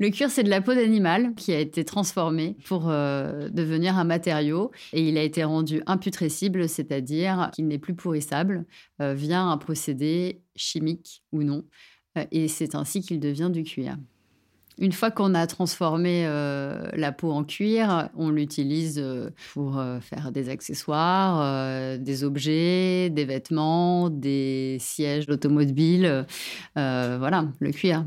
Le cuir, c'est de la peau d'animal qui a été transformée pour euh, devenir un matériau et il a été rendu imputrescible, c'est-à-dire qu'il n'est plus pourrissable euh, via un procédé chimique ou non. Euh, et c'est ainsi qu'il devient du cuir. Une fois qu'on a transformé la peau en cuir, on l'utilise pour faire des accessoires, des objets, des vêtements, des sièges d'automobile. voilà, le cuir.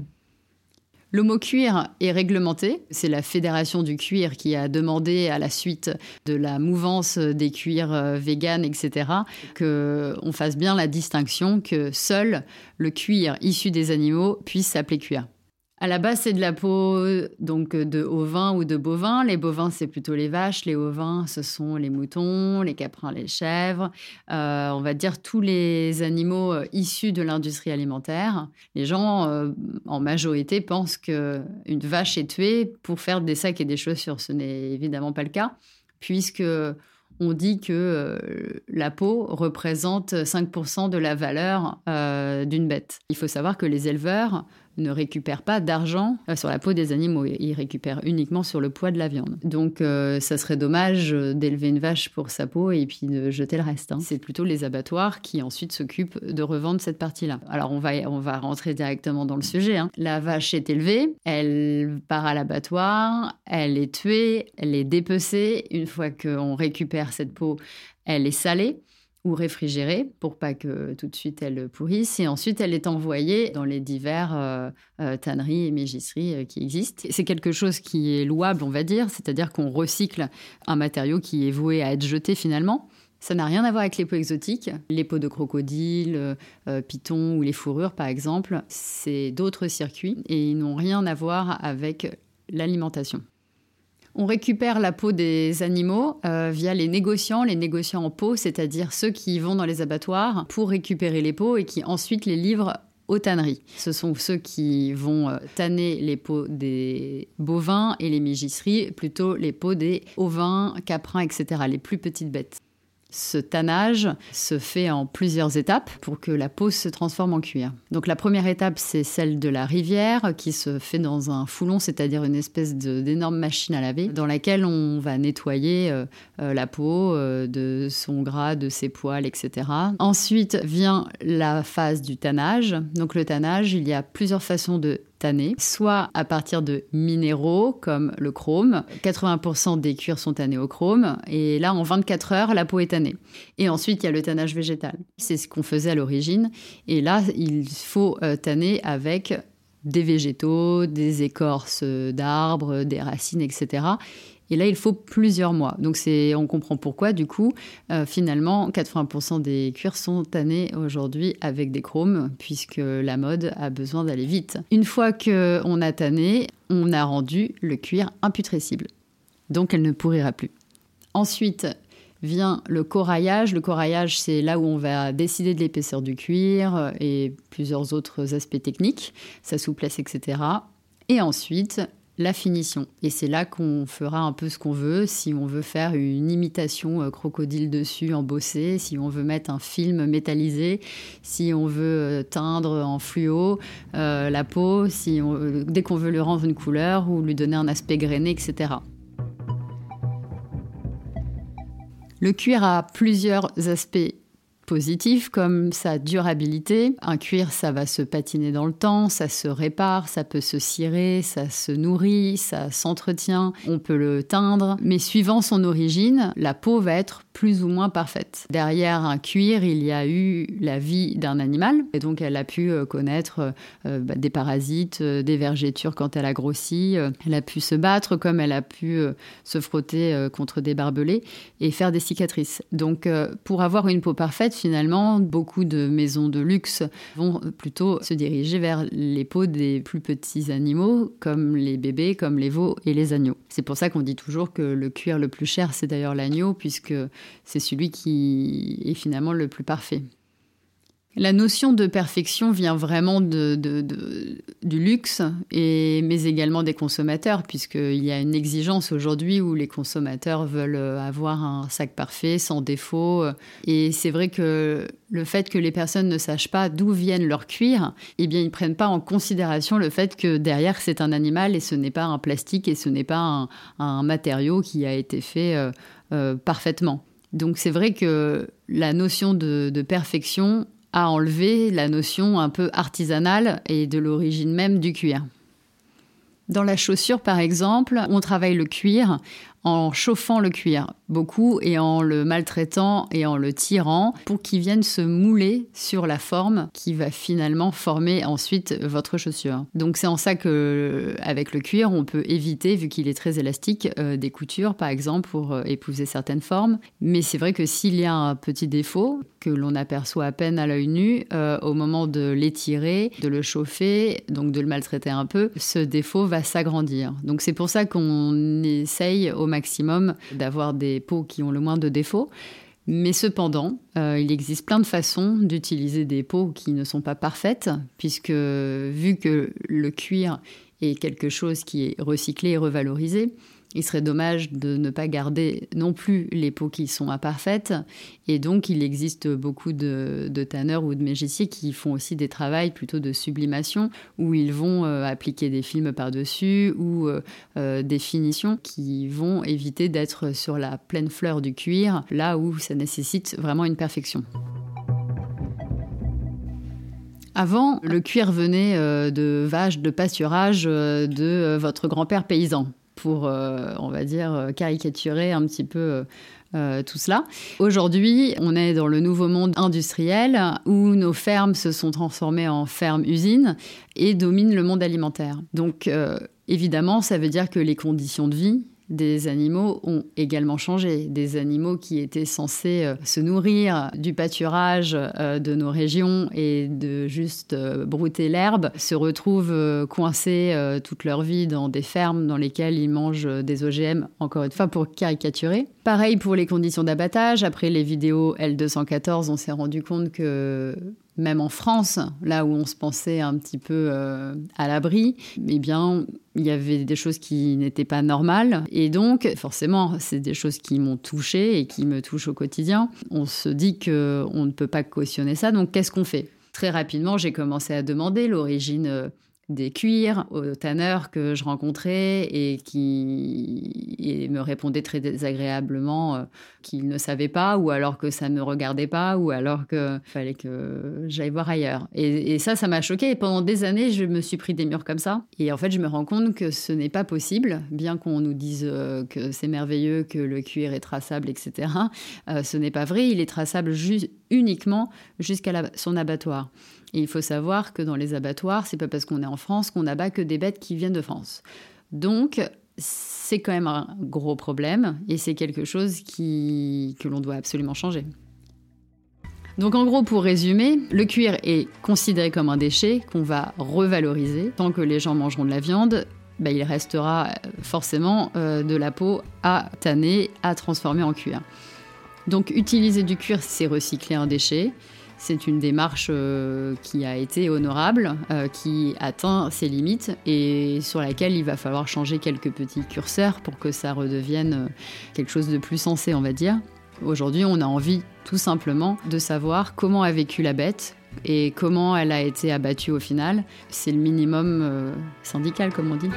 Le mot cuir est réglementé. C'est la Fédération du cuir qui a demandé à la suite de la mouvance des cuirs euh, véganes, etc., qu'on fasse bien la distinction que seul le cuir issu des animaux puisse s'appeler cuir. À la base, c'est de la peau donc de ovins ou de bovins. Les bovins, c'est plutôt les vaches. Les ovins, ce sont les moutons, les caprins, les chèvres. Euh, on va dire tous les animaux euh, issus de l'industrie alimentaire. Les gens, euh, en majorité, pensent qu'une vache est tuée pour faire des sacs et des chaussures. Ce n'est évidemment pas le cas, puisque on dit que la peau représente 5% de la valeur d'une bête. Il faut savoir que les éleveurs ne récupère pas d'argent euh, sur la peau des animaux. Il récupère uniquement sur le poids de la viande. Donc, euh, ça serait dommage euh, d'élever une vache pour sa peau et puis de jeter le reste. Hein. C'est plutôt les abattoirs qui ensuite s'occupent de revendre cette partie-là. Alors, on va, on va rentrer directement dans le sujet. Hein. La vache est élevée, elle part à l'abattoir, elle est tuée, elle est dépecée. Une fois qu'on récupère cette peau, elle est salée ou réfrigérée pour pas que tout de suite elle pourrisse. Et ensuite, elle est envoyée dans les divers euh, euh, tanneries et mégisseries euh, qui existent. C'est quelque chose qui est louable, on va dire, c'est-à-dire qu'on recycle un matériau qui est voué à être jeté finalement. Ça n'a rien à voir avec les peaux exotiques. Les peaux de crocodile, python ou les fourrures, par exemple, c'est d'autres circuits et ils n'ont rien à voir avec l'alimentation. On récupère la peau des animaux euh, via les négociants, les négociants en peau, c'est-à-dire ceux qui vont dans les abattoirs pour récupérer les peaux et qui ensuite les livrent aux tanneries. Ce sont ceux qui vont euh, tanner les peaux des bovins et les mégisseries, plutôt les peaux des ovins, caprins, etc., les plus petites bêtes. Ce tannage se fait en plusieurs étapes pour que la peau se transforme en cuir. Donc la première étape, c'est celle de la rivière qui se fait dans un foulon, c'est-à-dire une espèce d'énorme machine à laver dans laquelle on va nettoyer euh, euh, la peau euh, de son gras, de ses poils, etc. Ensuite vient la phase du tannage. Donc le tannage, il y a plusieurs façons de soit à partir de minéraux comme le chrome. 80% des cuirs sont tannés au chrome et là en 24 heures la peau est tannée. Et ensuite il y a le tannage végétal. C'est ce qu'on faisait à l'origine et là il faut euh, tanner avec des végétaux, des écorces d'arbres, des racines, etc. Et là, il faut plusieurs mois. Donc, c'est, on comprend pourquoi, du coup, euh, finalement, 80% des cuirs sont tannés aujourd'hui avec des chromes, puisque la mode a besoin d'aller vite. Une fois qu'on a tanné, on a rendu le cuir imputrescible. Donc, elle ne pourrira plus. Ensuite, vient le coraillage. Le coraillage, c'est là où on va décider de l'épaisseur du cuir euh, et plusieurs autres aspects techniques, sa souplesse, etc. Et ensuite, la finition. Et c'est là qu'on fera un peu ce qu'on veut. Si on veut faire une imitation euh, crocodile dessus embossée, si on veut mettre un film métallisé, si on veut euh, teindre en fluo la peau, si dès qu'on veut lui rendre une couleur ou lui donner un aspect grainé, etc. Le cuir a plusieurs aspects positif comme sa durabilité. Un cuir, ça va se patiner dans le temps, ça se répare, ça peut se cirer, ça se nourrit, ça s'entretient, on peut le teindre, mais suivant son origine, la peau va être plus ou moins parfaite. Derrière un cuir, il y a eu la vie d'un animal, et donc elle a pu euh, connaître euh, bah, des parasites, euh, des vergetures quand elle a grossi, elle a pu se battre comme elle a pu se frotter contre des barbelés et faire des cicatrices. Donc pour avoir une peau parfaite, finalement, beaucoup de maisons de luxe vont plutôt se diriger vers les peaux des plus petits animaux, comme les bébés, comme les veaux et les agneaux. C'est pour ça qu'on dit toujours que le cuir le plus cher, c'est d'ailleurs l'agneau, puisque c'est celui qui est finalement le plus parfait. La notion de perfection vient vraiment du luxe, et, mais également des consommateurs, puisqu'il y a une exigence aujourd'hui où les consommateurs veulent avoir un sac parfait, sans défaut. Et c'est vrai que le fait que les personnes ne sachent pas d'où viennent leurs cuirs, eh bien, ils ne prennent pas en considération le fait que derrière, c'est un animal et ce n'est pas un plastique et ce n'est pas un, matériau qui a été fait euh, euh, parfaitement. Donc c'est vrai que la notion de perfection a enlevé la notion un peu artisanale et de l'origine même du cuir. Dans la chaussure, par exemple, on travaille le cuir en chauffant le cuir beaucoup et en le maltraitant et en le tirant pour qu'il vienne se mouler sur la forme qui va finalement former ensuite votre chaussure. Donc c'est en ça que avec le cuir on peut éviter vu qu'il est très élastique euh, des coutures par exemple pour euh, épouser certaines formes. Mais c'est vrai que s'il y a un petit défaut que l'on aperçoit à peine à l'œil nu euh, au moment de l'étirer, de le chauffer, donc de le maltraiter un peu, ce défaut va s'agrandir. Donc c'est pour ça qu'on essaye au maximum d'avoir des peaux qui ont le moins de défauts. Mais cependant, euh, il existe plein de façons d'utiliser des peaux qui ne sont pas parfaites, puisque vu que le cuir est quelque chose qui est recyclé et revalorisé, il serait dommage de ne pas garder non plus les peaux qui sont imparfaites. Et donc, il existe beaucoup de, tanneurs ou de magiciens qui font aussi des travaux plutôt de sublimation, où ils vont euh, appliquer des films par-dessus ou euh, euh, des finitions qui vont éviter d'être sur la pleine fleur du cuir, là où ça nécessite vraiment une perfection. Avant, le cuir venait de vaches de pâturage de votre grand-père paysan pour, euh, on va dire, euh, caricaturer un petit peu euh, tout cela. Aujourd'hui, on est dans le nouveau monde industriel où nos fermes se sont transformées en fermes-usines et dominent le monde alimentaire. Donc, évidemment, ça veut dire que les conditions de vie des animaux ont également changé. Des animaux qui étaient censés euh, se nourrir du pâturage euh, de nos régions et de juste euh, brouter l'herbe se retrouvent coincés toute leur vie dans des fermes dans lesquelles ils mangent des OGM, encore une fois pour caricaturer. Pareil pour les conditions d'abattage. Après les vidéos L214, on s'est rendu compte que même en France, là où on se pensait un petit peu euh, à l'abri, eh bien, il y avait des choses qui n'étaient pas normales. Et donc, forcément, c'est des choses qui m'ont touchée et qui me touchent au quotidien. On se dit qu'on ne peut pas cautionner ça, donc qu'est-ce qu'on fait? Très rapidement, j'ai commencé à demander l'origine euh, des cuirs aux tanneurs que je rencontrais et qui me répondaient très désagréablement euh, qu'ils ne savaient pas ou alors que ça ne me regardait pas ou alors qu'il fallait que j'aille voir ailleurs. Et, ça, ça m'a choqué. Et pendant des années, je me suis pris des murs comme ça. Et en fait, je me rends compte que ce n'est pas possible, bien qu'on nous dise euh, que c'est merveilleux, que le cuir est traçable, etc. Euh, ce n'est pas vrai. Il est traçable uniquement jusqu'à son abattoir. Et il faut savoir que dans les abattoirs, c'est pas parce qu'on est en France qu'on abat que des bêtes qui viennent de France. Donc, c'est quand même un gros problème et c'est quelque chose que l'on doit absolument changer. Donc en gros, pour résumer, le cuir est considéré comme un déchet qu'on va revaloriser. Tant que les gens mangeront de la viande, bah, il restera forcément euh, de la peau à tanner, à transformer en cuir. Donc utiliser du cuir, c'est recycler un déchet. C'est une démarche euh, qui a été honorable, euh, qui atteint ses limites et sur laquelle il va falloir changer quelques petits curseurs pour que ça redevienne euh, quelque chose de plus sensé, on va dire. Aujourd'hui, on a envie tout simplement de savoir comment a vécu la bête et comment elle a été abattue au final. C'est le minimum syndical, comme on dit.